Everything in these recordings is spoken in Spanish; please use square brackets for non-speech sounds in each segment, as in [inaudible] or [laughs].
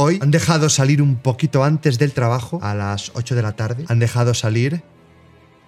hoy han dejado salir un poquito antes del trabajo, a las 8 de la tarde, han dejado salir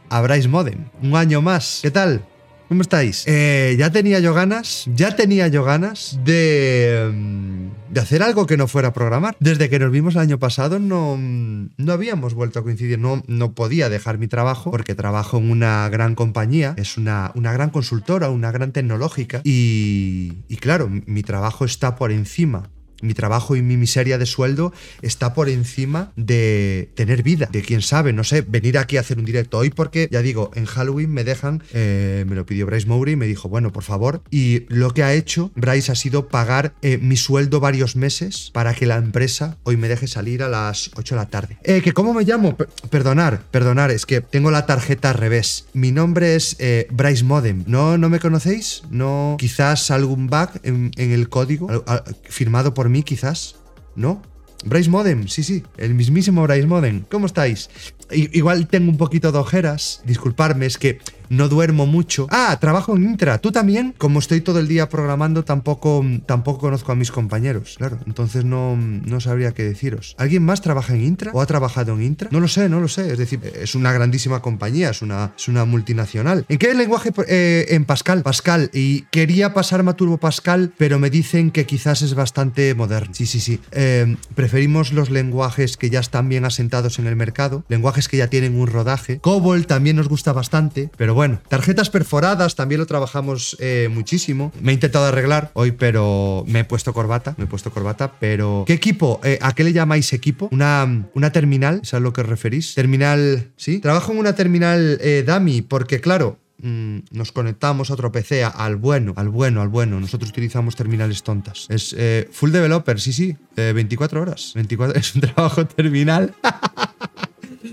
a Bryce Modem. Un año más. ¿Qué tal? ¿Cómo estáis? Eh, ya tenía yo ganas, ya tenía yo ganas de, mm, de hacer algo que no fuera programar. Desde que nos vimos el año pasado no, mm, no habíamos vuelto a coincidir, no, no podía dejar mi trabajo porque trabajo en una gran compañía, es una, una gran consultora, una gran tecnológica y, y claro, mi trabajo está por encima mi trabajo y mi miseria de sueldo está por encima de tener vida, de quién sabe, no sé, venir aquí a hacer un directo hoy porque, ya digo, en Halloween me dejan, eh, me lo pidió Bryce Mowry, me dijo, bueno, por favor, y lo que ha hecho Bryce ha sido pagar eh, mi sueldo varios meses para que la empresa hoy me deje salir a las 8 de la tarde. Eh, ¿que ¿Cómo me llamo? perdonar, perdonar, es que tengo la tarjeta al revés. Mi nombre es eh, Bryce Modem. ¿No, ¿No me conocéis? ¿No? Quizás algún bug en el código firmado por mí quizás, ¿no? Bryce Modem, sí, sí, el mismísimo Bryce Modem. ¿Cómo estáis? igual tengo un poquito de ojeras, disculparme, es que no duermo mucho. Ah, trabajo en Intra. ¿Tú también? Como estoy todo el día programando, tampoco, tampoco conozco a mis compañeros. Claro, entonces no, no sabría qué deciros. ¿Alguien más trabaja en Intra o ha trabajado en Intra? No lo sé, no lo sé. Es decir, es una grandísima compañía, es una, es una multinacional. ¿En qué lenguaje? Eh, en Pascal. Pascal. Y quería pasarme a Turbo Pascal, pero me dicen que quizás es bastante moderno. Sí, sí, sí. Eh, preferimos los lenguajes que ya están bien asentados en el mercado, lenguajes que ya tienen un rodaje. COBOL también nos gusta bastante, pero bueno, tarjetas perforadas también lo trabajamos eh, muchísimo. Me he intentado arreglar hoy, pero me he puesto corbata, me he puesto corbata, pero ¿qué equipo? Eh, ¿A qué le llamáis equipo? ¿Una, una terminal? ¿Es a lo que os referís? Terminal, ¿sí? Trabajo en una terminal eh, dummy porque, claro, mm, nos conectamos a otro PC, al bueno, al bueno, al bueno. Nosotros utilizamos terminales tontas. Es full developer, sí, sí, 24 horas. 24, [laughs] es un trabajo terminal. [laughs]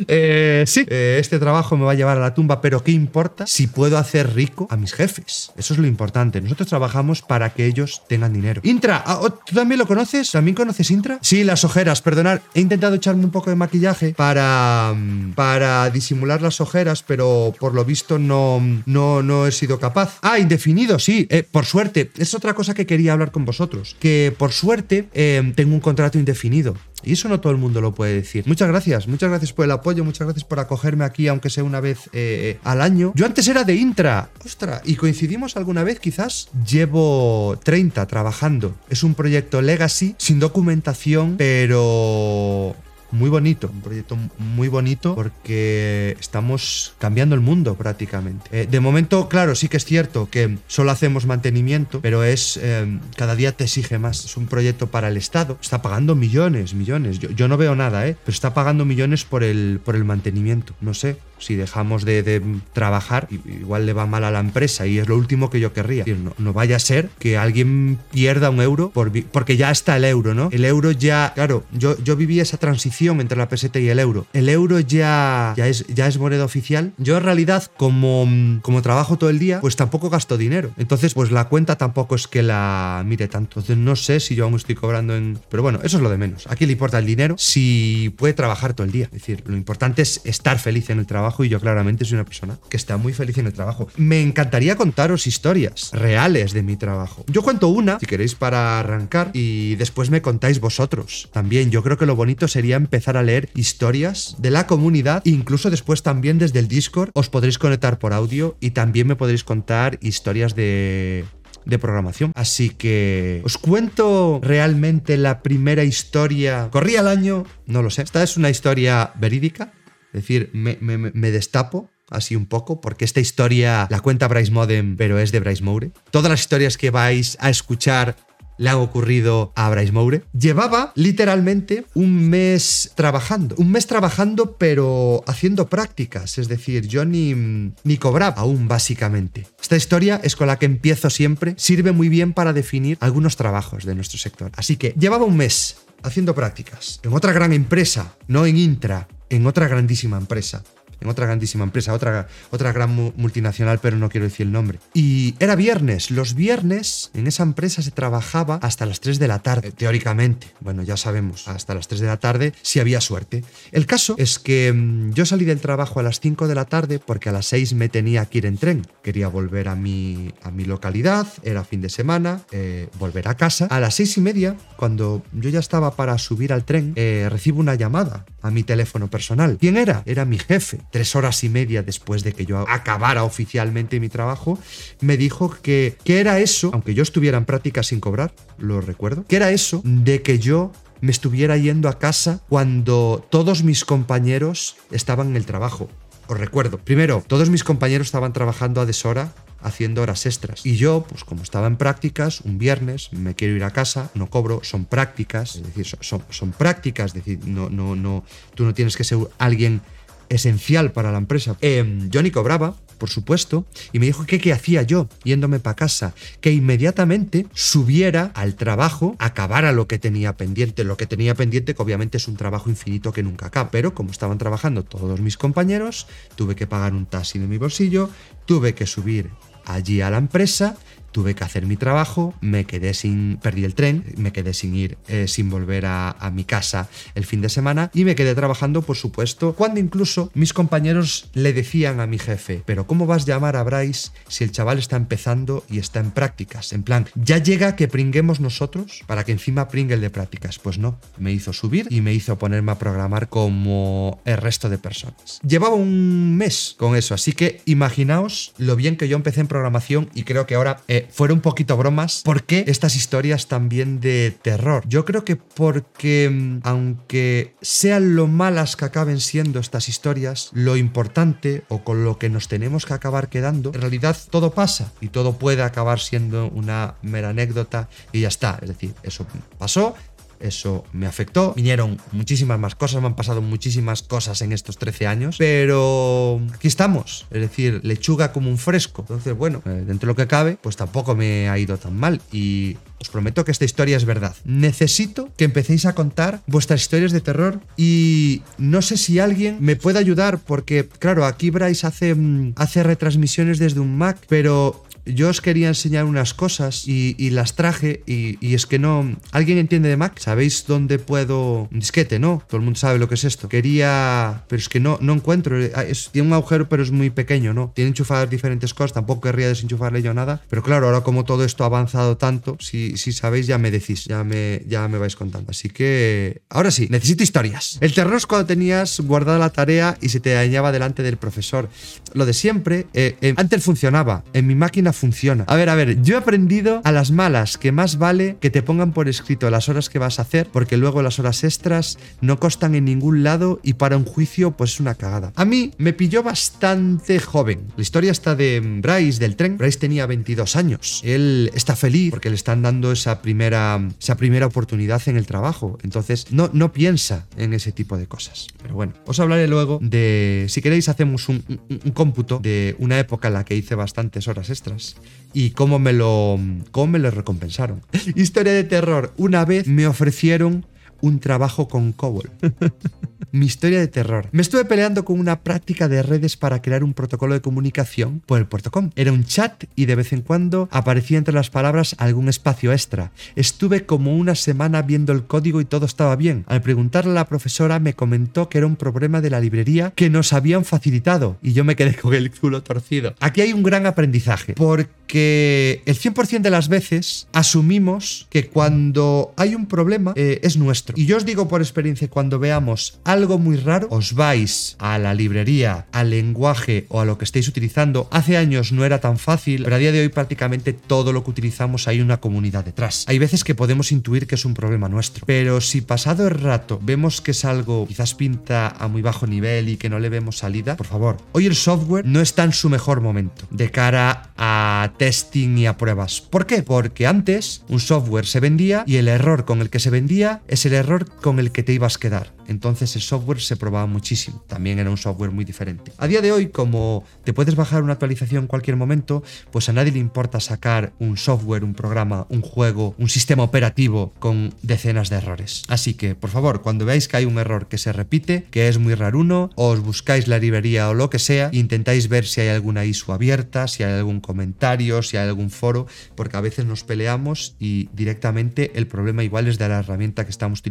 Eh, sí, eh, este trabajo me va a llevar a la tumba, pero ¿qué importa si puedo hacer rico a mis jefes? Eso es lo importante. Nosotros trabajamos para que ellos tengan dinero. Intra, ah, oh, ¿tú también lo conoces? ¿También conoces Intra? Sí, las ojeras, perdonar. He intentado echarme un poco de maquillaje para, mm, para disimular las ojeras, pero por lo visto no, no, no he sido capaz. Ah, indefinido, sí. Eh, por suerte, es otra cosa que quería hablar con vosotros. Que por suerte tengo un contrato indefinido. Y eso no todo el mundo lo puede decir. Muchas gracias, muchas gracias por el apoyo, muchas gracias por acogerme aquí, aunque sea una vez eh, al año. Yo antes era de Intra, ostras, y coincidimos alguna vez quizás. Llevo 30 trabajando. Es un proyecto legacy, sin documentación, pero muy bonito, un proyecto muy bonito porque estamos cambiando el mundo prácticamente. Eh, de momento, claro, sí que es cierto que solo hacemos mantenimiento, pero es eh, cada día te exige más. Es un proyecto para el Estado, está pagando millones, millones. Yo, yo no veo nada, ¿eh? pero está pagando millones por el, por el mantenimiento. No sé, si dejamos de, trabajar, igual le va mal a la empresa y es lo último que yo querría. No, no vaya a ser que alguien pierda un euro por, porque ya está el euro, ¿no? El euro ya, claro, yo, yo viví esa transición entre la peseta y el euro. El euro ya, ya, es, ya es moneda oficial. Yo en realidad, como, como trabajo todo el día, pues tampoco gasto dinero. Entonces, pues la cuenta tampoco es que la mire tanto. Entonces no sé si yo aún estoy cobrando en... Pero bueno, eso es lo de menos. ¿A quién le importa el dinero si puede trabajar todo el día? Es decir, lo importante es estar feliz en el trabajo y yo claramente soy una persona que está muy feliz en el trabajo. Me encantaría contaros historias reales de mi trabajo. Yo cuento una, si queréis, para arrancar y después me contáis vosotros. También yo creo que lo bonito sería empezar a leer historias de la comunidad incluso después también desde el Discord os podréis conectar por audio y también me podréis contar historias de de programación. Así que os cuento realmente la primera historia. Corría el año, no lo sé. Esta es una historia verídica. Es decir, me, destapo así un poco, porque esta historia la cuenta Bryce Modem, pero es de Bryce Moure. Todas las historias que vais a escuchar le han ocurrido a Bryce Moure. Llevaba literalmente un mes trabajando. Un mes trabajando, pero haciendo prácticas. Es decir, yo ni, ni cobraba aún, básicamente. Esta historia es con la que empiezo siempre. Sirve muy bien para definir algunos trabajos de nuestro sector. Así que llevaba un mes haciendo prácticas en otra gran empresa, no en Intra, en otra grandísima empresa. En otra grandísima empresa, otra, otra gran multinacional, pero no quiero decir el nombre. Y era viernes. Los viernes en esa empresa se trabajaba hasta las 3 de la tarde, teóricamente. Bueno, ya sabemos, hasta las 3 de la tarde si había suerte. El caso es que mm, yo salí del trabajo a las 5 de la tarde porque a las 6 me tenía que ir en tren. Quería volver a mi, a mi localidad, era fin de semana, eh, volver a casa. A las 6 y media, cuando yo ya estaba para subir al tren, eh, recibo una llamada a mi teléfono personal. ¿Quién era? Era mi jefe. Tres horas y media después de que yo acabara oficialmente mi trabajo, me dijo que, que era eso, aunque yo estuviera en práctica sin cobrar, lo recuerdo, que era eso de que yo me estuviera yendo a casa cuando todos mis compañeros estaban en el trabajo. Os recuerdo, primero, todos mis compañeros estaban trabajando a deshora haciendo horas extras. Y yo, pues como estaba en prácticas, un viernes me quiero ir a casa, no cobro, son prácticas, es decir, son, son, prácticas, es decir, no, no, no, tú no tienes que ser alguien esencial para la empresa. Eh, yo ni cobraba, por supuesto, y me dijo que qué hacía yo yéndome para casa, que inmediatamente subiera al trabajo, acabara lo que tenía pendiente, lo que tenía pendiente que obviamente es un trabajo infinito que nunca acaba, pero como estaban trabajando todos mis compañeros, tuve que pagar un taxi de mi bolsillo, tuve que subir allí a la empresa tuve que hacer mi trabajo, me quedé sin, perdí el tren, me quedé sin ir, eh, sin volver a, mi casa el fin de semana y me quedé trabajando, por supuesto, cuando incluso mis compañeros le decían a mi jefe, pero ¿cómo vas a llamar a Bryce si el chaval está empezando y está en prácticas? En plan, ya llega que pringuemos nosotros para que encima pringue el de prácticas. Pues no, me hizo subir y me hizo ponerme a programar como el resto de personas. Llevaba un mes con eso, así que imaginaos lo bien que yo empecé en programación y creo que ahora fuera un poquito bromas, ¿por qué estas historias también de terror? Yo creo que porque, mm, aunque sean lo malas que acaben siendo estas historias, lo importante o con lo que nos tenemos que acabar quedando, en realidad todo pasa y todo puede acabar siendo una mera anécdota y ya está. Es decir, eso pasó, eso me afectó. Vinieron muchísimas más cosas, me han pasado muchísimas cosas en estos 13 años, pero aquí estamos, es decir, lechuga como un fresco. Entonces, bueno, eh, dentro de lo que cabe, pues tampoco me ha ido tan mal y os prometo que esta historia es verdad. Necesito que empecéis a contar vuestras historias de terror y no sé si alguien me puede ayudar porque, claro, aquí Bryce hace, mm, hace retransmisiones desde un Mac, pero yo os quería enseñar unas cosas y, las traje y, es que no... ¿Alguien entiende de Mac? ¿Sabéis dónde puedo...? Un disquete, ¿no? Todo el mundo sabe lo que es esto. Quería... Pero es que no, no encuentro. Ah, tiene un agujero pero es muy pequeño, ¿no? Tiene enchufadas diferentes cosas, tampoco querría desenchufarle yo nada. Pero claro, ahora como todo esto ha avanzado tanto, si, si sabéis ya me decís, ya me, ya me vais contando. Así que... Ahora sí, necesito historias. El terror es cuando tenías guardada la tarea y se te dañaba delante del profesor. Lo de siempre, eh, eh, antes funcionaba. En mi máquina funciona. A ver, a ver, yo he aprendido a las malas que más vale que te pongan por escrito las horas que vas a hacer, porque luego las horas extras no costan en ningún lado y para un juicio pues es una cagada. A mí me pilló bastante joven. La historia está de Bryce del tren. Bryce tenía 22 años. Él está feliz porque le están dando esa primera, esa primera oportunidad en el trabajo. Entonces no, no piensa en ese tipo de cosas. Pero bueno, os hablaré luego de, si queréis hacemos un, un cómputo de una época en la que hice bastantes horas extras y cómo me lo, cómo me lo recompensaron. Historia de terror. Una vez me ofrecieron un trabajo con COBOL. [laughs] Mi historia de terror. Me estuve peleando con una práctica de redes para crear un protocolo de comunicación por el puerto.com. Era un chat y de vez en cuando aparecía entre las palabras algún espacio extra. Estuve como una semana viendo el código y todo estaba bien. Al preguntarle a la profesora me comentó que era un problema de la librería que nos habían facilitado y yo me quedé con el culo torcido. Aquí hay un gran aprendizaje porque el 100% de las veces asumimos que cuando hay un problema eh, es nuestro y yo os digo por experiencia, cuando veamos algo muy raro, os vais a la librería, al lenguaje o a lo que estéis utilizando. Hace años no era tan fácil, pero a día de hoy prácticamente todo lo que utilizamos hay una comunidad detrás. Hay veces que podemos intuir que es un problema nuestro, pero si pasado el rato vemos que es algo quizás pinta a muy bajo nivel y que no le vemos salida, por favor, hoy el software no está en su mejor momento de cara a testing y a pruebas. ¿Por qué? Porque antes un software se vendía y el error con el que se vendía es el error con el que te ibas a quedar. Entonces el software se probaba muchísimo. También era un software muy diferente. A día de hoy, como te puedes bajar una actualización en cualquier momento, pues a nadie le importa sacar un software, un programa, un juego, un sistema operativo con decenas de errores. Así que, por favor, cuando veáis que hay un error que se repite, que es muy raro uno, os buscáis la librería o lo que sea intentáis ver si hay alguna ISO abierta, si hay algún comentario, si hay algún foro, porque a veces nos peleamos y directamente el problema igual es de la herramienta que estamos utilizando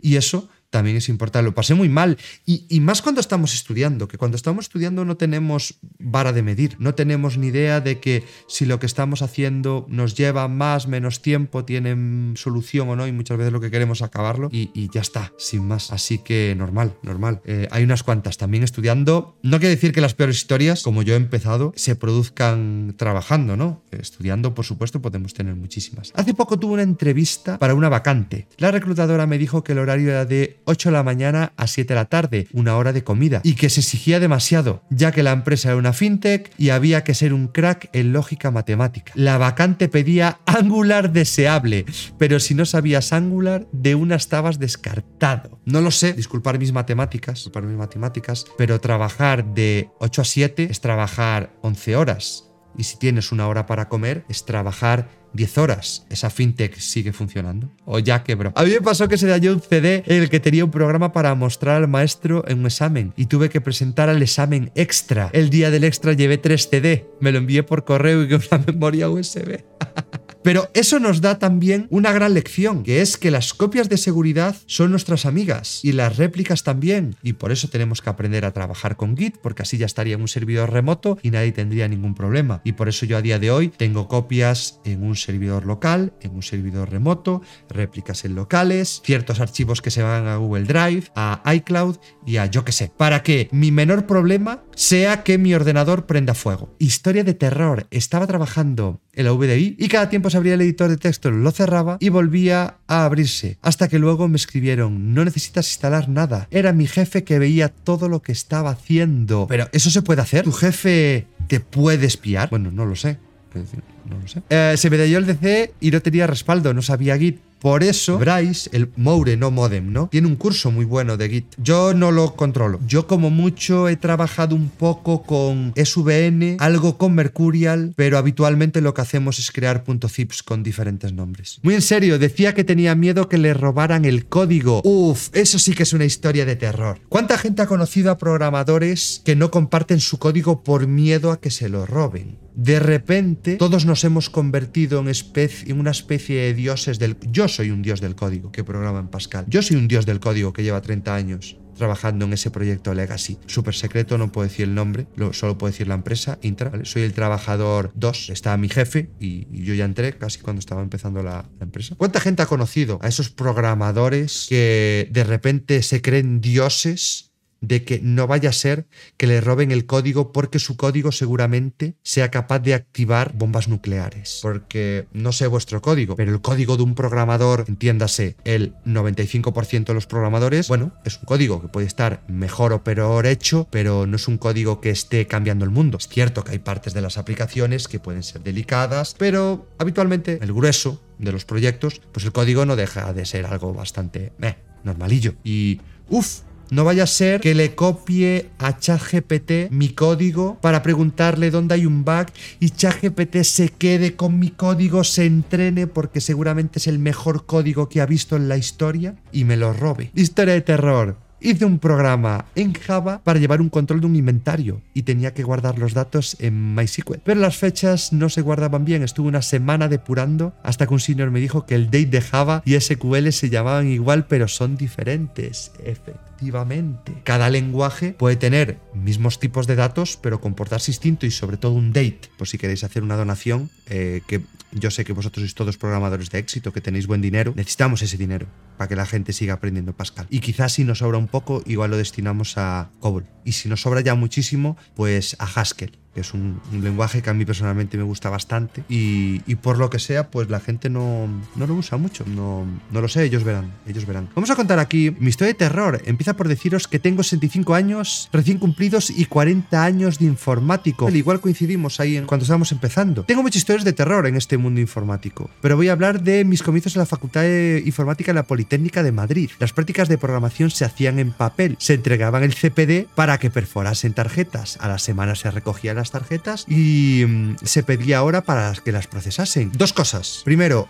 y eso también es importante. Lo pasé muy mal. Y, más cuando estamos estudiando, que cuando estamos estudiando no tenemos vara de medir, no tenemos ni idea de que si lo que estamos haciendo nos lleva más, menos tiempo, tiene solución o no, y muchas veces lo que queremos es acabarlo y, ya está, sin más. Así que normal, normal. Eh, hay unas cuantas también estudiando. No quiere decir que las peores historias, como yo he empezado, se produzcan trabajando, ¿no? Estudiando, por supuesto, podemos tener muchísimas. Hace poco tuve una entrevista para una vacante. La reclutadora me dijo que el horario era de 8 de la mañana a 7 de la tarde, una hora de comida, y que se exigía demasiado, ya que la empresa era una fintech y había que ser un crack en lógica matemática. La vacante pedía Angular deseable, pero si no sabías Angular, de una estabas descartado. No lo sé, disculpar mis matemáticas, disculpar mis matemáticas, pero trabajar de 8 a 7 es trabajar 11 horas. Y si tienes una hora para comer, es trabajar 10 horas. Esa fintech sigue funcionando. O ya quebró. A mí me pasó que se dañó un CD en el que tenía un programa para mostrar al maestro en un examen y tuve que presentar al examen extra. El día del extra llevé 3 CD. Me lo envié por correo y con una [laughs] memoria USB. Pero eso nos da también una gran lección, que es que las copias de seguridad son nuestras amigas y las réplicas también. Y por eso tenemos que aprender a trabajar con Git, porque así ya estaría en un servidor remoto y nadie tendría ningún problema. Y por eso yo a día de hoy tengo copias en un servidor local, en un servidor remoto, réplicas en locales, ciertos archivos que se van a Google Drive, a iCloud y a yo que sé, para que mi menor problema sea que mi ordenador prenda fuego. Historia de terror. Estaba trabajando en la VDI y cada tiempo abría el editor de texto, lo cerraba y volvía a abrirse. Hasta que luego me escribieron, no necesitas instalar nada. Era mi jefe que veía todo lo que estaba haciendo. Pero eso se puede hacer. ¿Tu jefe te puede espiar? Bueno, no lo sé. No lo sé. Eh, se me dio el DC y no tenía respaldo, no sabía Git. Por eso, Bryce, el Moure, no Modem, ¿no? Tiene un curso muy bueno de Git. Yo no lo controlo. Yo como mucho he trabajado un poco con SVN, algo con Mercurial, pero habitualmente lo que hacemos es crear .zips con diferentes nombres. Muy en serio, decía que tenía miedo que le robaran el código. Uf, eso sí que es una historia de terror. ¿Cuánta gente ha conocido a programadores que no comparten su código por miedo a que se lo roben? De repente todos nos hemos convertido en, en, una especie de dioses del... Yo soy un dios del código que programa en Pascal. Yo soy un dios del código que lleva 30 años trabajando en ese proyecto Legacy. Súper secreto, no puedo decir el nombre, solo puedo decir la empresa, Intra. Soy el trabajador 2, está mi jefe y, yo ya entré casi cuando estaba empezando la, empresa. ¿Cuánta gente ha conocido a esos programadores que de repente se creen dioses de que no vaya a ser que le roben el código porque su código seguramente sea capaz de activar bombas nucleares. Porque no sé vuestro código, pero el código de un programador, entiéndase, el 95% de los programadores, bueno, es un código que puede estar mejor o peor hecho, pero no es un código que esté cambiando el mundo. Es cierto que hay partes de las aplicaciones que pueden ser delicadas, pero habitualmente el grueso de los proyectos, pues el código no deja de ser algo bastante normalillo. Y, uff, no vaya a ser que le copie a ChatGPT mi código para preguntarle dónde hay un bug y ChatGPT se quede con mi código, se entrene porque seguramente es el mejor código que ha visto en la historia y me lo robe. Historia de terror. Hice un programa en Java para llevar un control de un inventario y tenía que guardar los datos en MySQL. Pero las fechas no se guardaban bien, estuve una semana depurando hasta que un senior me dijo que el date de Java y SQL se llamaban igual pero son diferentes. Cada lenguaje puede tener mismos tipos de datos pero comportarse distinto y sobre todo un date. Por si queréis hacer una donación, eh, que yo sé que vosotros sois todos programadores de éxito, que tenéis buen dinero, necesitamos ese dinero para que la gente siga aprendiendo Pascal. Y quizás si nos sobra un poco, igual lo destinamos a COBOL. Y si nos sobra ya muchísimo, pues a Haskell es un, lenguaje que a mí personalmente me gusta bastante y, por lo que sea, pues la gente no, no lo usa mucho. No, no lo sé, ellos verán, ellos verán. Vamos a contar aquí mi historia de terror. Empieza por deciros que tengo 65 años recién cumplidos y 40 años de informático. Al igual coincidimos ahí cuando estábamos empezando. Tengo muchas historias de terror en este mundo informático, pero voy a hablar de mis comienzos en la Facultad de Informática en la Politécnica de Madrid. Las prácticas de programación se hacían en papel, se entregaban el CPD para que perforasen tarjetas. A la semana se recogían las tarjetas y mm, se pedía hora para que las procesasen. Dos cosas. Primero,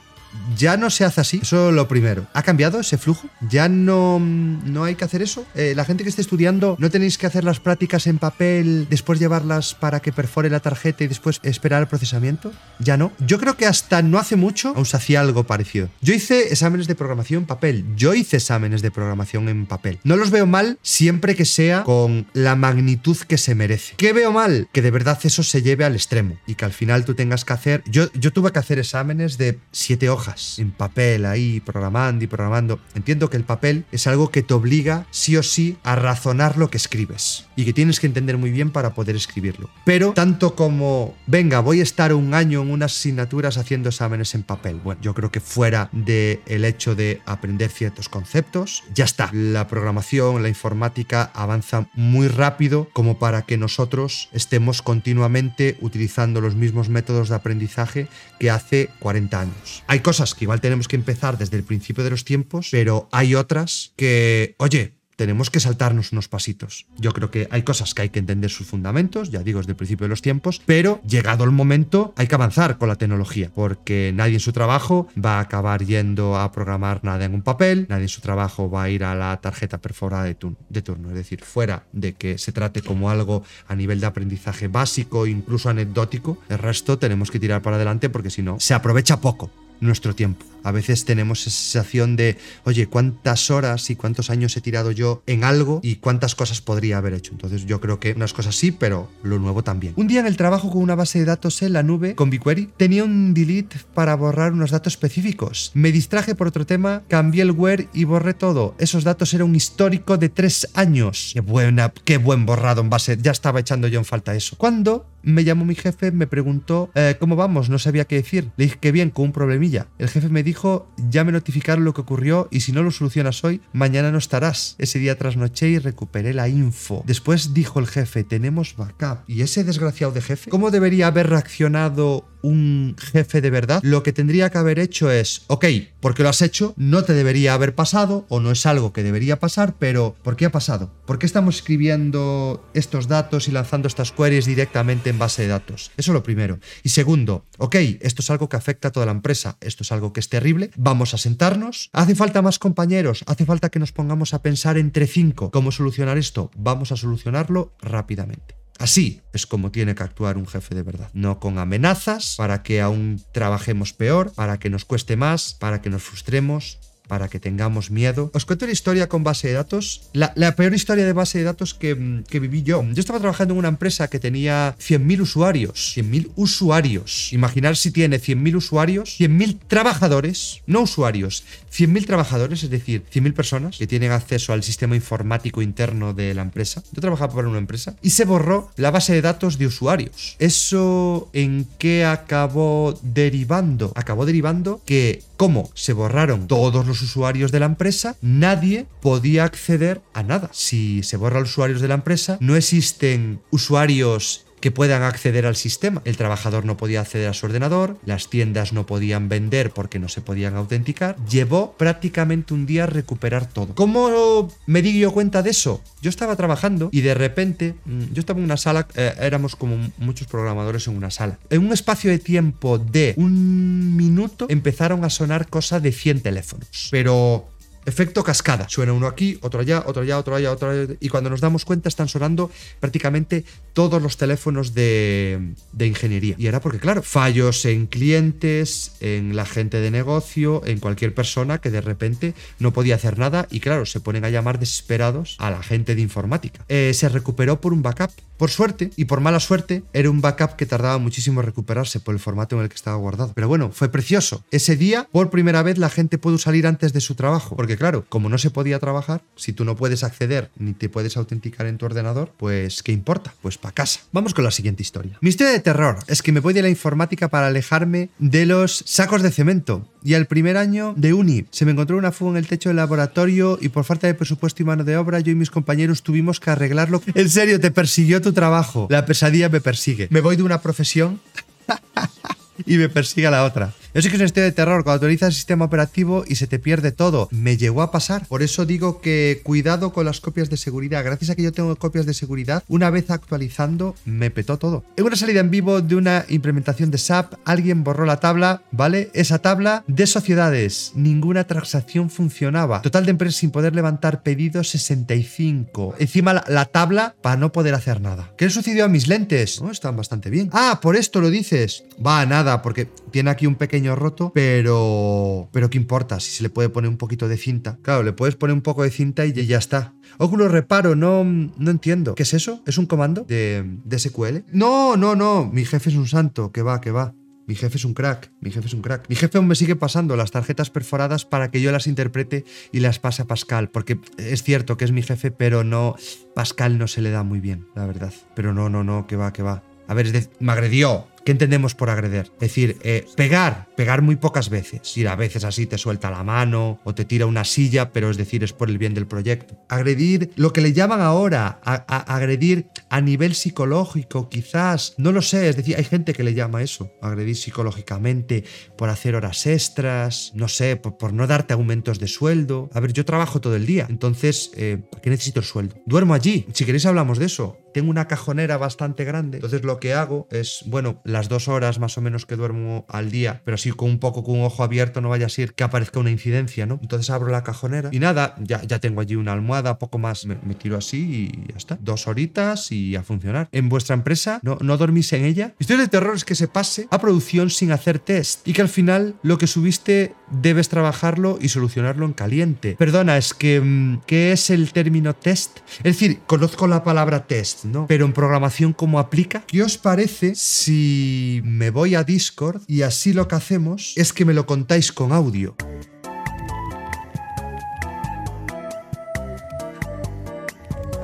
ya no se hace así. Eso lo primero. ¿Ha cambiado ese flujo? ¿Ya no, no hay que hacer eso? Eh, la gente que esté estudiando, ¿no tenéis que hacer las prácticas en papel, después llevarlas para que perfore la tarjeta y después esperar el procesamiento? ¿Ya no? Yo creo que hasta no hace mucho aún se hacía algo parecido. Yo hice exámenes de programación en papel. Yo hice exámenes de programación en papel. No los veo mal siempre que sea con la magnitud que se merece. ¿Qué veo mal? Que de verdad eso se lleve al extremo y que al final tú tengas que hacer... Yo, yo tuve que hacer exámenes de siete hojas en papel ahí, programando y programando. Entiendo que el papel es algo que te obliga sí o sí a razonar lo que escribes y que tienes que entender muy bien para poder escribirlo. Pero tanto como, venga, voy a estar un año en unas asignaturas haciendo exámenes en papel, bueno, yo creo que fuera del el hecho de aprender ciertos conceptos, ya está. La programación, la informática avanza muy rápido como para que nosotros estemos continuamente utilizando los mismos métodos de aprendizaje que hace 40 años. Hay cosas que igual tenemos que empezar desde el principio de los tiempos, pero hay otras que, oye, tenemos que saltarnos unos pasitos. Yo creo que hay cosas que hay que entender sus fundamentos, ya digo, desde el principio de los tiempos, pero llegado el momento hay que avanzar con la tecnología, porque nadie en su trabajo va a acabar yendo a programar nada en un papel, nadie en su trabajo va a ir a la tarjeta perforada de, de turno, es decir, fuera de que se trate como algo a nivel de aprendizaje básico, incluso anecdótico, el resto tenemos que tirar para adelante porque si no, se aprovecha poco nuestro tiempo. A veces tenemos esa sensación de, oye, cuántas horas y cuántos años he tirado yo en algo y cuántas cosas podría haber hecho. Entonces yo creo que unas cosas sí, pero lo nuevo también. Un día en el trabajo con una base de datos en la nube con BigQuery tenía un delete para borrar unos datos específicos. Me distraje por otro tema, cambié el where y borré todo. Esos datos eran un histórico de tres años. Qué buena, qué buen borrado en base. Ya estaba echando yo en falta eso. Cuando me llamó mi jefe, me preguntó eh, cómo vamos, no sabía qué decir. Le dije que bien, con un problemilla. El jefe me dijo, ya me notificaron lo que ocurrió y si no lo solucionas hoy, mañana no estarás. Ese día trasnoché y recuperé la info. Después dijo el jefe, tenemos backup. ¿Y ese desgraciado de jefe? ¿Cómo debería haber reaccionado un jefe de verdad, lo que tendría que haber hecho es, ok, porque lo has hecho, no te debería haber pasado o no es algo que debería pasar, pero ¿por qué ha pasado? ¿Por qué estamos escribiendo estos datos y lanzando estas queries directamente en base de datos? Eso es lo primero. Y segundo, ok, esto es algo que afecta a toda la empresa, esto es algo que es terrible, vamos a sentarnos, hace falta más compañeros, hace falta que nos pongamos a pensar entre cinco cómo solucionar esto, vamos a solucionarlo rápidamente. Así es como tiene que actuar un jefe de verdad, no con amenazas para que aún trabajemos peor, para que nos cueste más, para que nos frustremos, para que tengamos miedo. Os cuento una historia con base de datos. La, peor historia de base de datos que, viví yo. Yo estaba trabajando en una empresa que tenía 100.000 usuarios. 100.000 usuarios. Imaginar si tiene 100.000 usuarios, 100.000 trabajadores, no usuarios, 100.000 trabajadores, es decir, 100.000 personas que tienen acceso al sistema informático interno de la empresa. Yo trabajaba para una empresa y se borró la base de datos de usuarios. ¿Eso en qué acabó derivando? Acabó derivando que como se borraron todos los usuarios de la empresa, nadie podía acceder a nada. Si se borran los usuarios de la empresa, no existen usuarios que puedan acceder al sistema. El trabajador no podía acceder a su ordenador, las tiendas no podían vender porque no se podían autenticar. Llevó prácticamente un día recuperar todo. ¿Cómo me di yo cuenta de eso? Yo estaba trabajando y de repente, mm, yo estaba en una sala, eh, éramos como muchos programadores en una sala. En un espacio de tiempo de un minuto empezaron a sonar cosas de 100 teléfonos. Pero efecto cascada. Suena uno aquí, otro allá, otro allá, otro allá, otro allá. Y cuando nos damos cuenta están sonando prácticamente todos los teléfonos de, de, ingeniería. Y era porque, claro, fallos en clientes, en la gente de negocio, en cualquier persona que de repente no podía hacer nada y, claro, se ponen a llamar desesperados a la gente de informática. Eh, se recuperó por un backup Por suerte y por mala suerte, era un backup que tardaba muchísimo en recuperarse por el formato en el que estaba guardado. Pero bueno, fue precioso. Ese día, por primera vez, la gente pudo salir antes de su trabajo. Porque claro, como no se podía trabajar, si tú no puedes acceder ni te puedes autenticar en tu ordenador, pues ¿qué importa? Pues para casa. Vamos con la siguiente historia. Mi historia de terror es que me voy de la informática para alejarme de los sacos de cemento. Y al primer año de uni se me encontró una fuga en el techo del laboratorio y por falta de presupuesto y mano de obra yo y mis compañeros tuvimos que arreglarlo. [laughs] En serio, te persiguió tu trabajo. La pesadilla me persigue. Me voy de una profesión [laughs] y me persigue a la otra. Yo sé que es una historia de terror cuando actualizas el sistema operativo y se te pierde todo. Me llegó a pasar. Por eso digo que cuidado con las copias de seguridad. Gracias a que yo tengo copias de seguridad, una vez actualizando, me petó todo. En una salida en vivo de una implementación de SAP, alguien borró la tabla, ¿vale? Esa tabla de sociedades. Ninguna transacción funcionaba. Total de empresas sin poder levantar pedidos 65. Encima la, la tabla para no poder hacer nada. ¿Qué le sucedió a mis lentes? Oh, están bastante bien. Ah, por esto lo dices. Va, nada, porque tiene aquí un pequeño roto, pero. Pero ¿qué importa? Si se le puede poner un poquito de cinta. Claro, le puedes poner un poco de cinta y ya está. Óculo reparo, no, no entiendo. ¿Qué es eso? ¿Es un comando de, de SQL? No, no, no. Mi jefe es un santo. Que va, que va. Mi jefe es un crack, mi jefe es un crack. Mi jefe aún me sigue pasando las tarjetas perforadas para que yo las interprete y las pase a Pascal, porque es cierto que es mi jefe, pero no, Pascal no se le da muy bien, la verdad. Pero no, no, no, que va, que va. A ver, es de, me agredió, ¿Qué entendemos por agreder? Es decir, eh, pegar, pegar muy pocas veces. Ir a veces así te suelta la mano o te tira una silla, pero es decir, es por el bien del proyecto. Agredir, lo que le llaman ahora, a, agredir a nivel psicológico, quizás, no lo sé, es decir, hay gente que le llama eso, agredir psicológicamente por hacer horas extras, no sé, por, por no darte aumentos de sueldo. A ver, yo trabajo todo el día, entonces, eh, ¿para qué necesito el sueldo? Duermo allí, si queréis hablamos de eso. Tengo una cajonera bastante grande, entonces lo que hago es, bueno, las dos horas más o menos que duermo al día, pero así con un poco con un ojo abierto, no vaya a ser que aparezca una incidencia, ¿no? Entonces abro la cajonera y nada, ya, ya tengo allí una almohada, poco más, me, me tiro así y ya está. Dos horitas y a funcionar. En vuestra empresa, ¿no, no dormís en ella? Historia de terror es que se pase a producción sin hacer test y que al final lo que subiste debes trabajarlo y solucionarlo en caliente. Perdona, es que, mm, ¿qué es el término test? Es decir, conozco la palabra test, Pero en programación, ¿cómo aplica? ¿Qué os parece si me voy a Discord y así lo que hacemos es que me lo contáis con audio?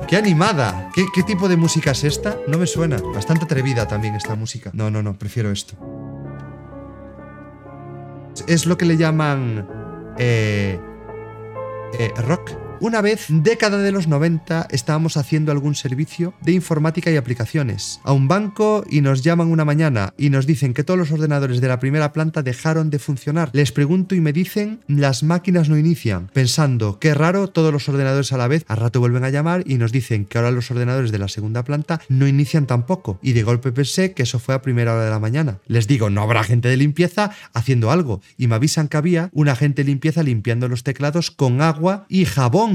¡Qué animada! ¿Qué, ¿Qué, tipo de música es esta? No me suena. Bastante atrevida también esta música. No, no, no, prefiero esto. Es lo que le llaman... Eh, eh, rock. Una vez, década de los 90, estábamos haciendo algún servicio de informática y aplicaciones a un banco y nos llaman una mañana y nos dicen que todos los ordenadores de la primera planta dejaron de funcionar. Les pregunto y me dicen las máquinas no inician. Pensando, qué raro, todos los ordenadores a la vez, al rato vuelven a llamar y nos dicen que ahora los ordenadores de la segunda planta no inician tampoco. Y de golpe pensé que eso fue a primera hora de la mañana. Les digo, no habrá gente de limpieza haciendo algo. Y me avisan que había una gente de limpieza limpiando los teclados con agua y jabón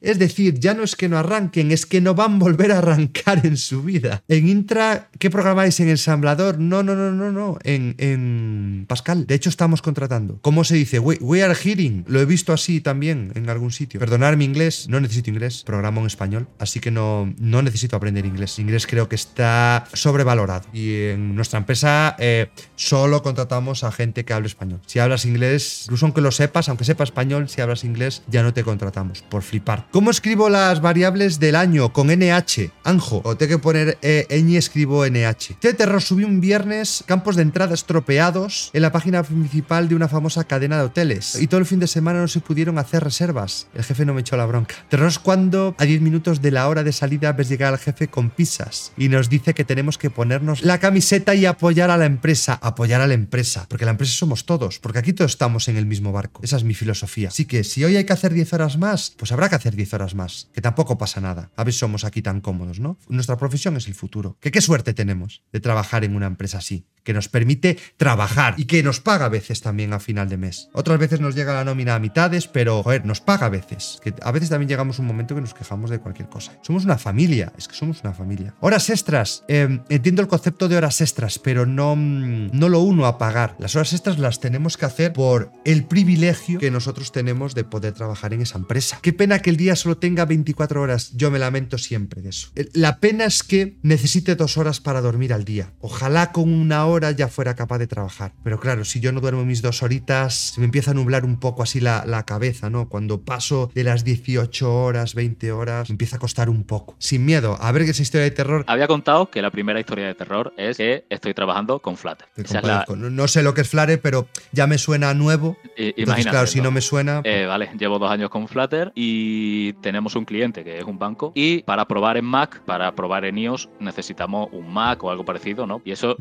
es decir, ya no es que no arranquen, es que no van a volver a arrancar en su vida. En Intra, ¿qué programáis en ensamblador? No, no, no, no, no. En, Pascal. De hecho, estamos contratando. ¿Cómo se dice? We, we, are hearing. Lo he visto así también en algún sitio. Perdonar mi inglés, no necesito inglés. Programo en español, así que no, no necesito aprender inglés. Inglés creo que está sobrevalorado. Y en nuestra empresa eh, solo contratamos a gente que hable español. Si hablas inglés, incluso aunque lo sepas, aunque sepa español, si hablas inglés, ya no te contratamos. Por flipar. ¿Cómo escribo las variables del año? Con NH, Anjo. O tengo que poner ñ escribo NH. Este terror subí un viernes campos de entrada estropeados en la página principal de una famosa cadena de hoteles. Y todo el fin de semana no se pudieron hacer reservas. El jefe no me echó la bronca. Terror es cuando a 10 minutos de la hora de salida ves llegar al jefe con pizzas y nos dice que tenemos que ponernos la camiseta y apoyar a la empresa. Apoyar a la empresa. Porque la empresa somos todos. Porque aquí todos estamos en el mismo barco. Esa es mi filosofía. Así que si hoy hay que hacer 10 horas más, pues habrá que hacer 10 horas más, que tampoco pasa nada. A veces somos aquí tan cómodos, ¿no? Nuestra profesión es el futuro. Que qué suerte tenemos de trabajar en una empresa así. Que nos permite trabajar y que nos paga a veces también a final de mes. Otras veces nos llega la nómina a mitades, pero joder, nos paga a veces. Que a veces también llegamos un momento que nos quejamos de cualquier cosa. Somos una familia, es que somos una familia. Horas extras, eh, entiendo el concepto de horas extras, pero no, mm, no lo uno a pagar. Las horas extras las tenemos que hacer por el privilegio que nosotros tenemos de poder trabajar en esa empresa. Qué pena que el día solo tenga 24 horas. Yo me lamento siempre de eso. La pena es que necesite dos horas para dormir al día. Ojalá con una hora ya fuera capaz de trabajar. Pero claro, si yo no duermo mis dos horitas, se me empieza a nublar un poco así la, la cabeza, ¿no? Cuando paso de las 18 horas, 20 horas, me empieza a costar un poco. Sin miedo, a ver qué es historia de terror. Había contado que la primera historia de terror es que estoy trabajando con Flutter. La... No sé lo que es Flutter, pero ya me suena nuevo. Y, Entonces, claro, si no me suena. Eh, vale, llevo dos años con Flutter y tenemos un cliente que es un banco. Y para probar en Mac, para probar en iOS, necesitamos un Mac o algo parecido, ¿no? Y eso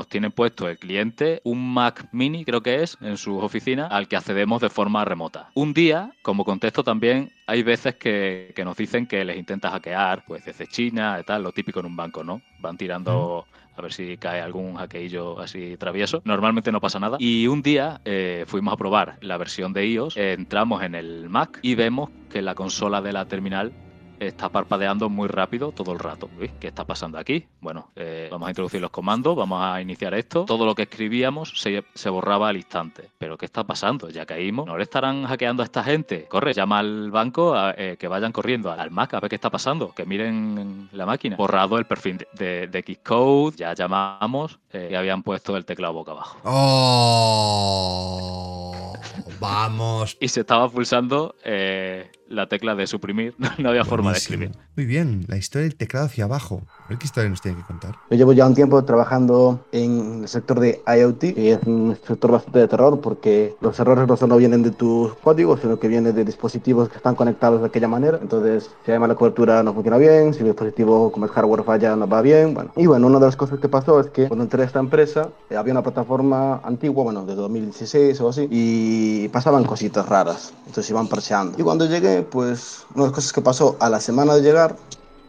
nos tiene puesto el cliente un Mac mini, creo que es, en su oficina, al que accedemos de forma remota. Un día, como contexto también, hay veces que, nos dicen que les intenta hackear, pues desde China y tal, lo típico en un banco, ¿no? Van tirando a ver si cae algún hackeillo así travieso. Normalmente no pasa nada. Y un día eh, fuimos a probar la versión de iOS, entramos en el Mac y vemos que la consola de la terminal está parpadeando muy rápido todo el rato. ¿Qué está pasando aquí? Bueno, eh, vamos a introducir los comandos, vamos a iniciar esto. Todo lo que escribíamos se, borraba al instante. ¿Pero qué está pasando? Ya caímos. ¿No le estarán hackeando a esta gente? Corre, llama al banco a, eh, que vayan corriendo al Mac a ver qué está pasando, que miren la máquina. Borrado el perfil de, de, Xcode, ya llamamos eh, y habían puesto el teclado boca abajo. ¡Oh! Vamos. y se estaba pulsando la tecla de suprimir, [laughs] no había forma de escribir. Muy bien, la historia del teclado hacia abajo. ¿Qué historia nos tiene que contar? Yo llevo ya un tiempo trabajando en el sector de IoT y es un sector bastante de terror porque los errores no solo vienen de tus códigos, sino que vienen de dispositivos que están conectados de aquella manera. Entonces, si además la cobertura no funciona bien, si el dispositivo como el hardware falla no va bien, bueno. Y bueno, una de las cosas que pasó es que cuando entré a esta empresa eh, había una plataforma antigua, bueno, de 2016 o así, y pasaban cositas raras. Entonces iban parcheando. Y cuando llegué, pues una de las cosas que pasó a la semana de llegar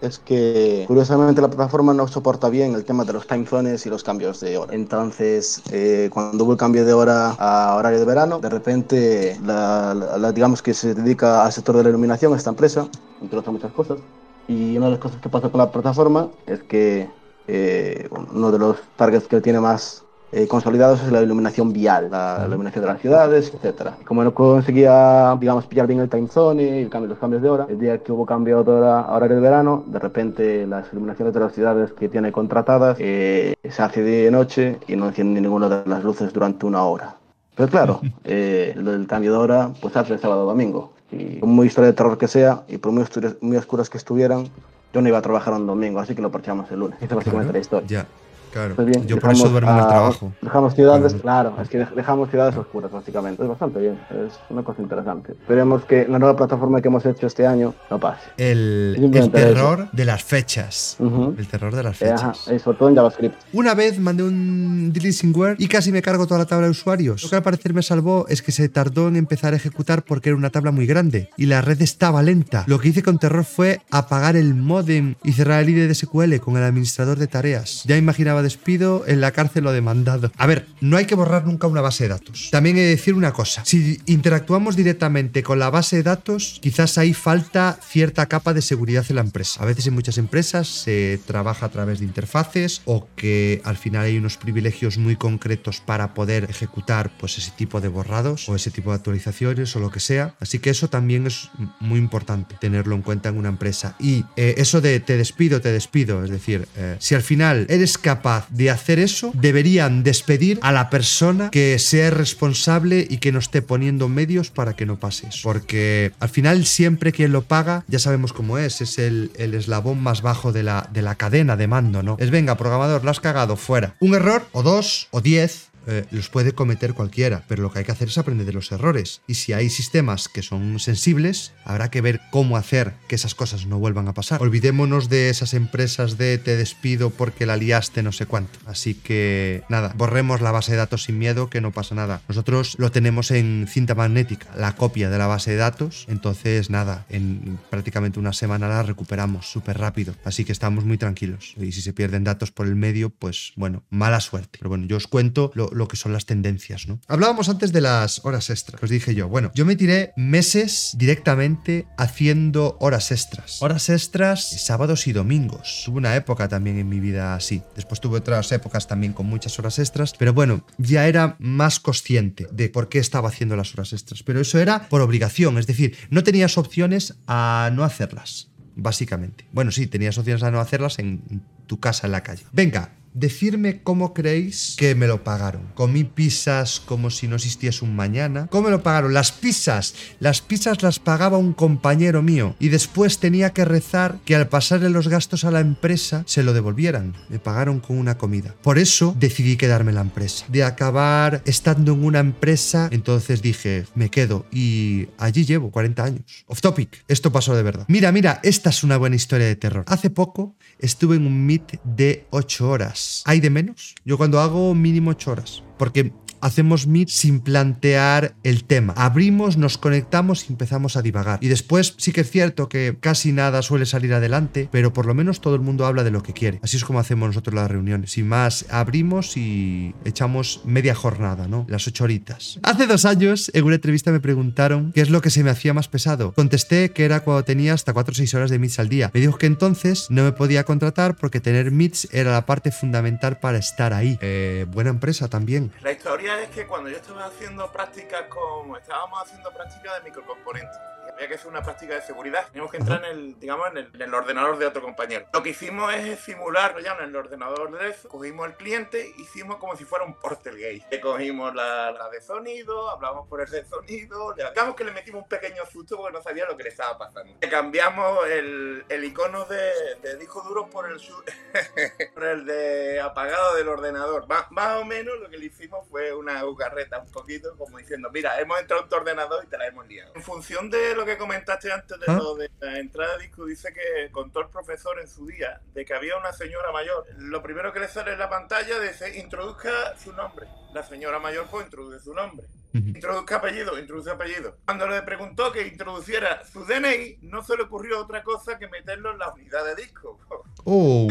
es que curiosamente la plataforma no soporta bien el tema de los time zones y los cambios de hora. Entonces, eh, cuando hubo el cambio de hora a horario de verano, de repente, la, digamos que se dedica al sector de la iluminación, esta empresa, entre otras muchas cosas. Y una de las cosas que pasa con la plataforma es que eh, uno de los targets que tiene más eh, consolidados es la iluminación vial, la, iluminación de las ciudades, etc. como no conseguía, digamos, pillar bien el time zone y el cambio, los cambios de hora, el día que hubo cambio de hora horario de verano, de repente las iluminaciones de las ciudades que tiene contratadas eh, se hace de noche y no enciende ninguna de las luces durante una hora. Pero claro, [laughs] eh, el cambio de hora pues hace el sábado o domingo. Y por muy historia de terror que sea y por muy, muy oscuras que estuvieran, yo no iba a trabajar un domingo, así que lo parchamos el lunes. Esa es básicamente la historia. Claro. Pues yo por eso duermo en el trabajo. Dejamos ciudades, claro, es que dejamos ciudades oscuras, básicamente. Es bastante bien, es una cosa interesante. Esperemos que la nueva plataforma que hemos hecho este año no pase. El, terror de las fechas. El terror de las fechas. Ajá, sobre todo en JavaScript. Una vez mandé un deleting y casi me cargo toda la tabla de usuarios. Lo que al parecer me salvó es que se tardó en empezar a ejecutar porque era una tabla muy grande y la red estaba lenta. Lo que hice con terror fue apagar el modem y cerrar el IDE de SQL con el administrador de tareas. Ya imaginaba despido, en la cárcel o demandado. A ver, no hay que borrar nunca una base de datos. También he de decir una cosa, si interactuamos directamente con la base de datos, quizás ahí falta cierta capa de seguridad en la empresa. A veces en muchas empresas se trabaja a través de interfaces o que al final hay unos privilegios muy concretos para poder ejecutar pues ese tipo de borrados o ese tipo de actualizaciones o lo que sea. Así que eso también es muy importante tenerlo en cuenta en una empresa. Y eh, eso de te despido, te despido, es decir, eh, si al final eres capaz de hacer eso, deberían despedir a la persona que sea responsable y que no esté poniendo medios para que no pase eso. Porque al final siempre quien lo paga, ya sabemos cómo es, es el, eslabón más bajo de la, de la cadena de mando, ¿no? Es venga, programador, lo has cagado, fuera. Un error, o dos, o diez, eh, los puede cometer cualquiera, pero lo que hay que hacer es aprender de los errores. Y si hay sistemas que son sensibles, habrá que ver cómo hacer que esas cosas no vuelvan a pasar. Olvidémonos de esas empresas de te despido porque la liaste no sé cuánto. Así que nada, borremos la base de datos sin miedo, que no pasa nada. Nosotros lo tenemos en cinta magnética, la copia de la base de datos, entonces nada, en prácticamente una semana la recuperamos súper rápido. Así que estamos muy tranquilos. Y si se pierden datos por el medio, pues bueno, mala suerte. Pero bueno, yo os cuento lo, lo que son las tendencias, ¿no? Hablábamos antes de las horas extras. Os dije yo, bueno, yo me tiré meses directamente haciendo horas extras. Horas extras sábados y domingos. Tuve una época también en mi vida así. Después tuve otras épocas también con muchas horas extras. Pero bueno, ya era más consciente de por qué estaba haciendo las horas extras. Pero eso era por obligación. Es decir, no tenías opciones a no hacerlas básicamente. Bueno, sí, tenías opciones a no hacerlas en tu casa en la calle. Venga, Decirme cómo creéis que me lo pagaron. Comí pizzas como si no existiese un mañana. ¿Cómo me lo pagaron? Las pizzas. Las pizzas las pagaba un compañero mío. Y después tenía que rezar que al pasarle los gastos a la empresa se lo devolvieran. Me pagaron con una comida. Por eso decidí quedarme en la empresa. De acabar estando en una empresa, entonces dije, me quedo. Y allí llevo 40 años. Off topic. Esto pasó de verdad. Mira, mira, esta es una buena historia de terror. Hace poco estuve en un meet de 8 horas ¿Hay de menos? Yo cuando hago mínimo 8 horas. Porque hacemos Meet sin plantear el tema. Abrimos, nos conectamos y empezamos a divagar. Y después sí que es cierto que casi nada suele salir adelante, pero por lo menos todo el mundo habla de lo que quiere. Así es como hacemos nosotros las reuniones. Sin más, abrimos y echamos media jornada, ¿no? Las ocho horitas. Hace dos años, en una entrevista me preguntaron qué es lo que se me hacía más pesado. Contesté que era cuando tenía hasta 4 o 6 horas de Meets al día. Me dijo que entonces no me podía contratar porque tener Meets era la parte fundamental para estar ahí. Eh, buena empresa también. La historia es que cuando yo estuve haciendo prácticas con. Estábamos haciendo prácticas de microcomponentes había que hacer una práctica de seguridad. Teníamos que entrar en el, digamos, en el, ordenador de otro compañero. Lo que hicimos es simular ya en el ordenador de eso. Cogimos el cliente, hicimos como si fuera un portal gay. Le cogimos la, de sonido, hablamos por el de sonido, le que le metimos un pequeño susto porque no sabía lo que le estaba pasando. Le cambiamos el, el icono de, disco duro por el, [laughs] por el de apagado del ordenador. Más, más o menos lo que le hicimos fue una bucarreta un poquito como diciendo, mira, hemos entrado en tu ordenador y te la hemos liado. En función de lo que comentaste antes de ¿Ah? lo de la entrada de disco, dice que contó el profesor en su día de que había una señora mayor. Lo primero que le sale en la pantalla dice introduzca su nombre. La señora mayor pues introduce su nombre. Introduzca apellido, introduce apellido. Cuando le preguntó que introduciera su DNI, no se le ocurrió otra cosa que meterlo en la unidad de disco. [laughs] Oh.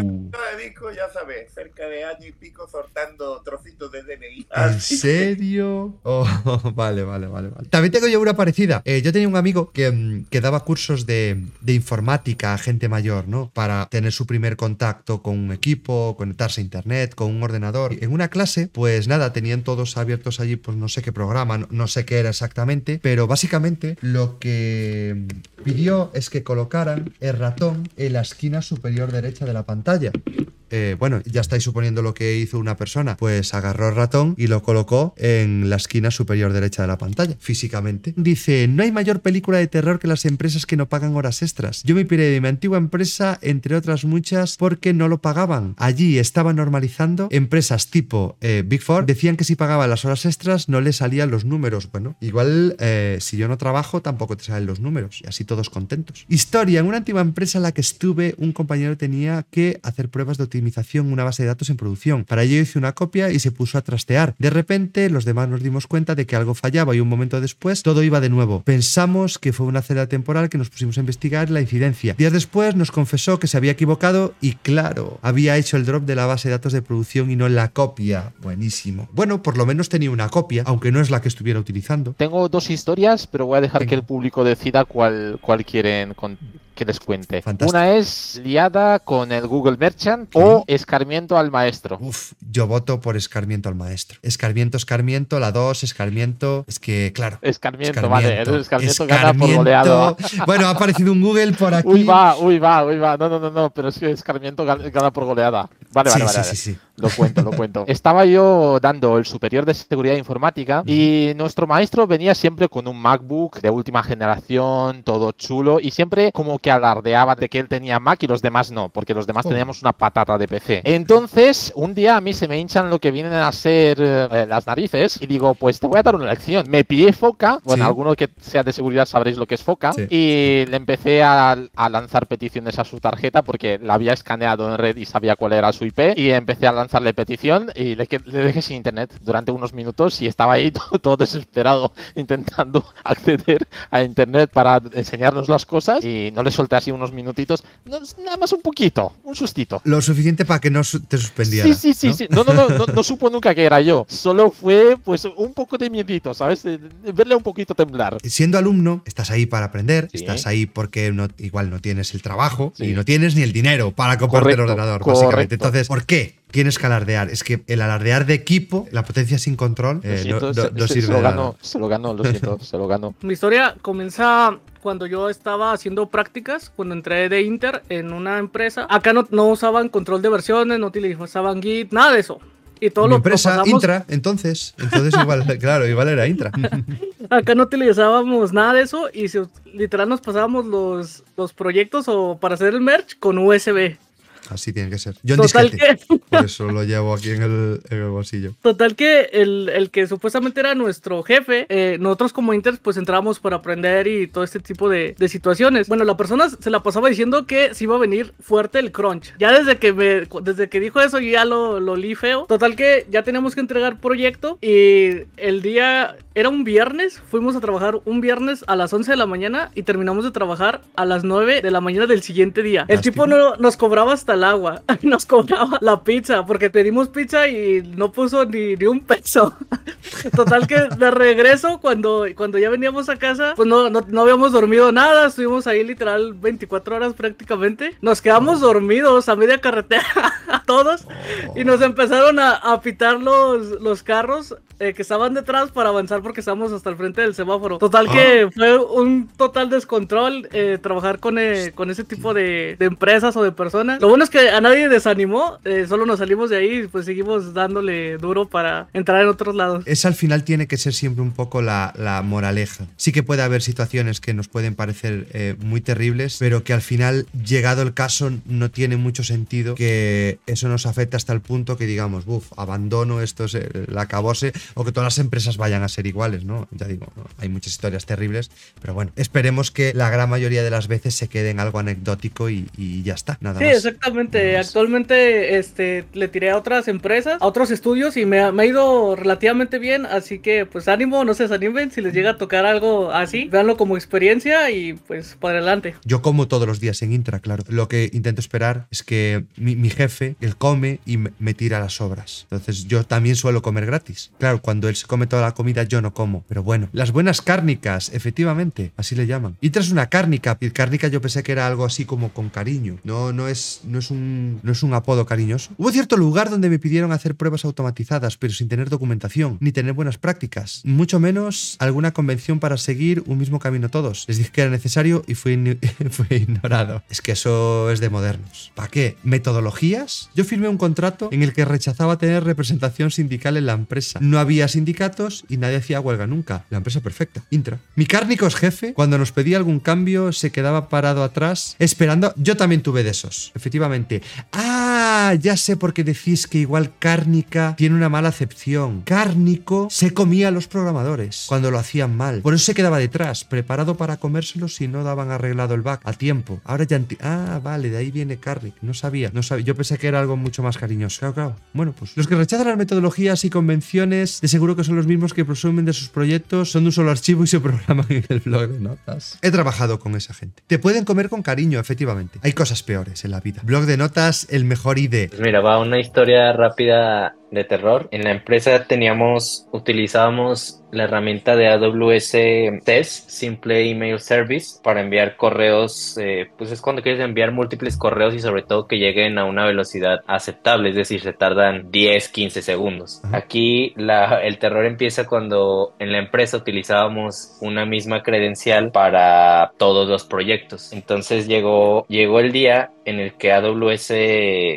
Disco, ya sabes, cerca de año y pico sortando trocitos de DNI. ¿En serio? Oh, [laughs] vale, vale, vale, vale. También tengo yo una parecida. Eh, yo tenía un amigo que, mm, que daba cursos de, de, informática a gente mayor, ¿no? Para tener su primer contacto con un equipo, conectarse a internet, con un ordenador. En una clase, pues nada, tenían todos abiertos allí, pues no sé qué programa no, sé qué era exactamente, pero básicamente lo que pidió es que colocaran el ratón en la esquina superior derecha de la pantalla. Eh, bueno, ya estáis suponiendo lo que hizo una persona, pues agarró el ratón y lo colocó en la esquina superior derecha de la pantalla, físicamente. Dice, no hay mayor película de terror que las empresas que no pagan horas extras. Yo me piré de mi antigua empresa, entre otras muchas, porque no lo pagaban. Allí estaban normalizando empresas tipo eh, Big Four, decían que si pagaban las horas extras no le salían los números. Bueno, igual eh, si yo no trabajo tampoco te salen los números y así todos contentos. Historia, en una antigua empresa en la que estuve, un compañero tenía que hacer pruebas de una base de datos en producción. Para ello hice una copia y se puso a trastear. De repente, los demás nos dimos cuenta de que algo fallaba y un momento después todo iba de nuevo. Pensamos que fue una celda temporal que nos pusimos a investigar la incidencia. Días después nos confesó que se había equivocado y claro, había hecho el drop de la base de datos de producción y no la copia. Buenísimo. Bueno, por lo menos tenía una copia, aunque no es la que estuviera utilizando. Tengo dos historias, pero voy a dejar que el público decida cuál, cuál quieren que les cuente. Una es liada con el Google Merchant o escarmiento al maestro. Uf, yo voto por escarmiento al maestro. Escarmiento, escarmiento, la 2, escarmiento. Es que, claro. Escarmiento, vale. El escarmiento, gana por goleada. [laughs] Bueno, ha aparecido un Google por aquí. Uy, va, uy, va, uy, va. No, no, no, no, pero es que escarmiento gana por goleada. Vale, vale, vale. Sí, sí, sí. Lo cuento, lo cuento. Estaba yo dando el superior de seguridad informática y nuestro maestro venía siempre con un MacBook de última generación, todo chulo, y siempre como que alardeaba de que él tenía Mac y los demás no, porque los demás oh. teníamos una patata de PC. Entonces, un día a mí se me hinchan lo que vienen a ser eh, las narices y digo, pues te voy a dar una lección. Me pillé Foca, bueno, alguno que sea de seguridad sabréis lo que es Foca, y le empecé a, a lanzar peticiones a su tarjeta porque la había escaneado en red y sabía cuál era su IP, y empecé a lanzar lanzarle petición y le, le, dejé sin internet durante unos minutos y estaba ahí [laughs] todo, desesperado intentando [laughs] acceder a internet para enseñarnos las cosas y no le solté así unos minutitos, nada más un poquito, un sustito. Lo suficiente para que no te suspendiera. Sí, sí, sí, ¿no? No, no, no, no, supo nunca que era yo. Solo fue pues un poco de miedito, ¿sabes? verle un poquito temblar. Siendo alumno, estás ahí para aprender, estás ahí porque no, igual no tienes el trabajo y no tienes ni el dinero para comprarte el ordenador, básicamente. Entonces, ¿por qué? Tienes que alardear. Es que el alardear de equipo, la potencia sin control, eh, no, sirve. Se lo ganó, se lo ganó, lo siento, se lo ganó. Mi historia comienza cuando yo estaba haciendo prácticas, cuando entré de Inter en una empresa. Acá no, no usaban control de versiones, no utilizaban Git, nada de eso. Y todo Mi lo empresa Intra, entonces, entonces igual, [laughs] claro, igual era Intra. [laughs] Acá no utilizábamos nada de eso y literal nos pasábamos los, los proyectos o para hacer el merch con USB. Así tiene que ser. Yo en Total Que... [laughs] Por eso lo llevo aquí en el, bolsillo. Total que el, que supuestamente era nuestro jefe, eh, nosotros como Inter pues entramos para aprender y todo este tipo de, situaciones. Bueno, la persona se la pasaba diciendo que se iba a venir fuerte el crunch. Ya desde que me, desde que dijo eso ya lo, lo li feo. Total que ya teníamos que entregar proyecto y el día era un viernes, fuimos a trabajar un viernes a las 11 de la mañana y terminamos de trabajar a las 9 de la mañana del siguiente día. El tipo no, nos cobraba hasta el agua, [laughs] nos cobraba la pizza porque pedimos pizza y no puso ni, ni un peso. [laughs] Total que de regreso, cuando, cuando ya veníamos a casa, pues no, no, habíamos dormido nada, estuvimos ahí literal 24 horas prácticamente. Nos quedamos dormidos a media carretera, [laughs] todos, y nos empezaron a, a pitar los, los carros eh, que estaban detrás para avanzar porque estábamos hasta el frente del semáforo. Total que fue un total descontrol eh, trabajar con, eh, con ese tipo de, de, empresas o de personas. Lo bueno es que a nadie desanimó, solo nos salimos de ahí y pues seguimos dándole duro para entrar en otros lados. Esa al final tiene que ser siempre un poco la, la moraleja. Sí que puede haber situaciones que nos pueden parecer muy terribles, pero que al final, llegado el caso, no tiene mucho sentido que eso nos afecte hasta el punto que digamos, uff, abandono esto, es la acabose o que todas las empresas vayan a ser iguales, ¿no? Ya digo, hay muchas historias terribles, pero bueno, esperemos que la gran mayoría de las veces se quede en algo anecdótico y, ya está, nada sí, más. Sí, exactamente. Actualmente este, le tiré a otras empresas, a otros estudios y me, ha ido relativamente bien, así que pues ánimo, no se desanimen, si les llega a tocar algo así, véanlo como experiencia y pues para adelante. Yo como todos los días en Intra, claro. Lo que intento esperar es que mi, mi jefe, él come y me tira las obras. Entonces yo también suelo comer gratis. Claro, cuando él se come toda la comida yo no como. Pero bueno, las buenas cárnicas, efectivamente, así le llaman. Y tras una cárnica, y cárnica yo pensé que era algo así como con cariño. No, no es, no es un, no es un apodo cariñoso. Hubo cierto lugar donde me pidieron hacer pruebas automatizadas, pero sin tener documentación, ni tener buenas prácticas, mucho menos alguna convención para seguir un mismo camino todos. Les dije que era necesario y fui, [laughs] ignorado. Es que eso es de modernos. ¿Para qué? ¿Metodologías? Yo firmé un contrato en el que rechazaba tener representación sindical en la empresa. No había había sindicatos y nadie hacía huelga nunca. La empresa perfecta. Intra. Mi cárnicos jefe, cuando nos pedía algún cambio, se quedaba parado atrás esperando. Yo también tuve de esos, efectivamente. Ah, ya sé por qué decís que igual cárnica tiene una mala acepción. Cárnico se comía a los programadores cuando lo hacían mal. Por eso se quedaba detrás, preparado para comérselos si no daban arreglado el bug a tiempo. Ahora ya... Ah, vale, de ahí viene Carnic. No sabía, no sabía. Yo pensé que era algo mucho más cariñoso. Claro, claro. Bueno, pues los que rechazan las metodologías y convenciones de seguro que son los mismos que presumen de sus proyectos, son de un solo archivo y se programan en el blog de notas. He trabajado con esa gente. Te pueden comer con cariño, efectivamente. Hay cosas peores en la vida. Blog de notas, el mejor ID. Pues mira, va una historia rápida de terror. En la empresa teníamos, utilizábamos la herramienta de AWS Test, Simple Email Service, para enviar correos, eh, pues es cuando quieres enviar múltiples correos y sobre todo que lleguen a una velocidad aceptable, es decir, se tardan 10, 15 segundos. Aquí la, el terror empieza cuando en la empresa utilizábamos una misma credencial para todos los proyectos. Entonces llegó, llegó el día en el que AWS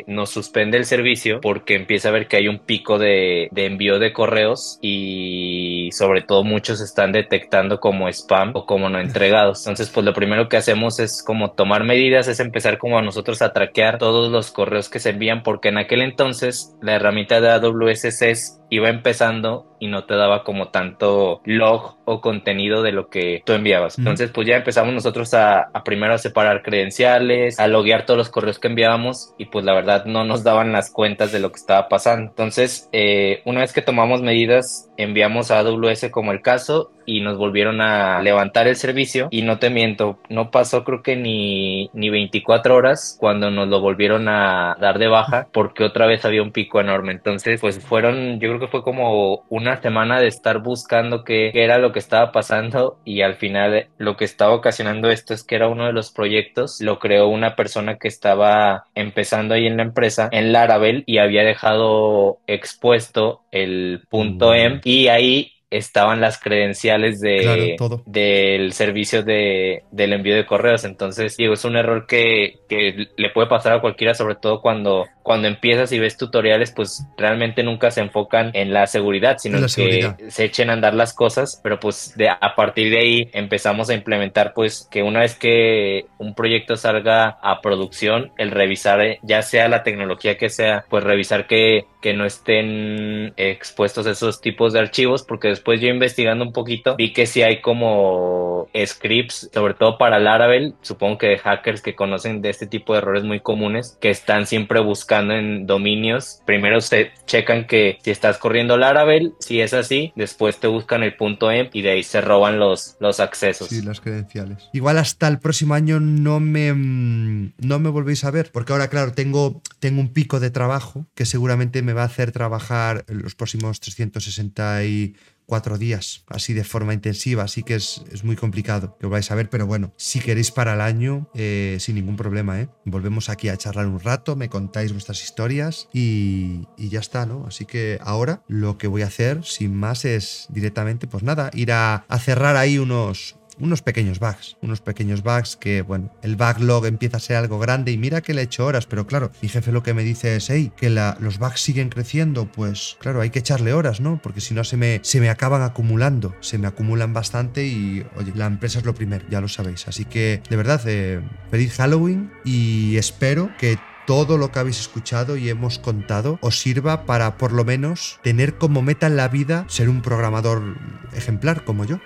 nos suspende el servicio porque empieza a ver que hay un pico de, envío de correos y sobre todo muchos están detectando como spam o como no entregados. Entonces, pues lo primero que hacemos es como tomar medidas, es empezar como a nosotros a traquear todos los correos que se envían porque en aquel entonces la herramienta de AWS es iba empezando y no te daba como tanto log o contenido de lo que tú enviabas. Entonces, pues ya empezamos nosotros a, primero a separar credenciales, a loguear todos los correos que enviábamos y pues la verdad no nos daban las cuentas de lo que estaba pasando. Entonces, eh, una vez que tomamos medidas, enviamos a AWS como el caso y nos volvieron a levantar el servicio y no te miento, no pasó creo que ni, ni 24 horas cuando nos lo volvieron a dar de baja porque otra vez había un pico enorme. Entonces, pues fueron, yo creo que fue como una semana de estar buscando qué, era lo que estaba pasando y al final lo que estaba ocasionando esto es que era uno de los proyectos, lo creó una persona que estaba empezando ahí en la empresa en Laravel y había dejado expuesto el punto mm. M y ahí estaban las credenciales de, del servicio de, del envío de correos. Entonces, digo, es un error que, que, le puede pasar a cualquiera, sobre todo cuando, cuando empiezas y ves tutoriales, pues realmente nunca se enfocan en la seguridad, sino en que se echen a andar las cosas, pero pues de, a partir de ahí empezamos a implementar pues que una vez que un proyecto salga a producción, el revisar eh, ya sea la tecnología que sea, pues revisar que, que no estén expuestos esos tipos de archivos, porque después yo investigando un poquito vi que sí hay como scripts, sobre todo para Laravel, supongo que de hackers que conocen de este tipo de errores muy comunes, que están siempre buscando en dominios. Primero se checan que si estás corriendo Laravel, si es así, después te buscan el punto .emp y de ahí se roban los, los accesos. Sí, las credenciales. Igual hasta el próximo año no me, mm, no me volvéis a ver, porque ahora, claro, tengo, tengo un pico de trabajo que seguramente me va a hacer trabajar los próximos 360 y cuatro días, así de forma intensiva, así que es, muy complicado que os vais a ver, pero bueno, si queréis para el año, eh, sin ningún problema, ¿eh? Volvemos aquí a charlar un rato, me contáis vuestras historias y, ya está, ¿no? Así que ahora lo que voy a hacer, sin más, es directamente, pues nada, ir a cerrar ahí unos, unos pequeños bugs, unos pequeños bugs que, bueno, el backlog empieza a ser algo grande y mira que le he hecho horas, pero claro, mi jefe lo que me dice es, hey, que los bugs siguen creciendo, pues claro, hay que echarle horas, ¿no? Porque si no se me, se me acaban acumulando, se me acumulan bastante y, oye, la empresa es lo primero, ya lo sabéis. Así que, de verdad, eh, feliz Halloween y espero que todo lo que habéis escuchado y hemos contado os sirva para por lo menos tener como meta en la vida ser un programador ejemplar como yo.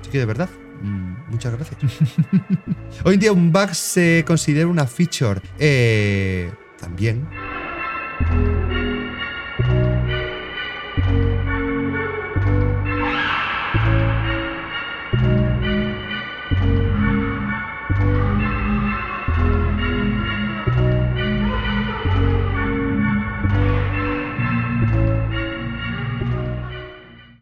Así que de verdad, muchas gracias. [laughs] Hoy en día un bug se considera una feature. Eh, también.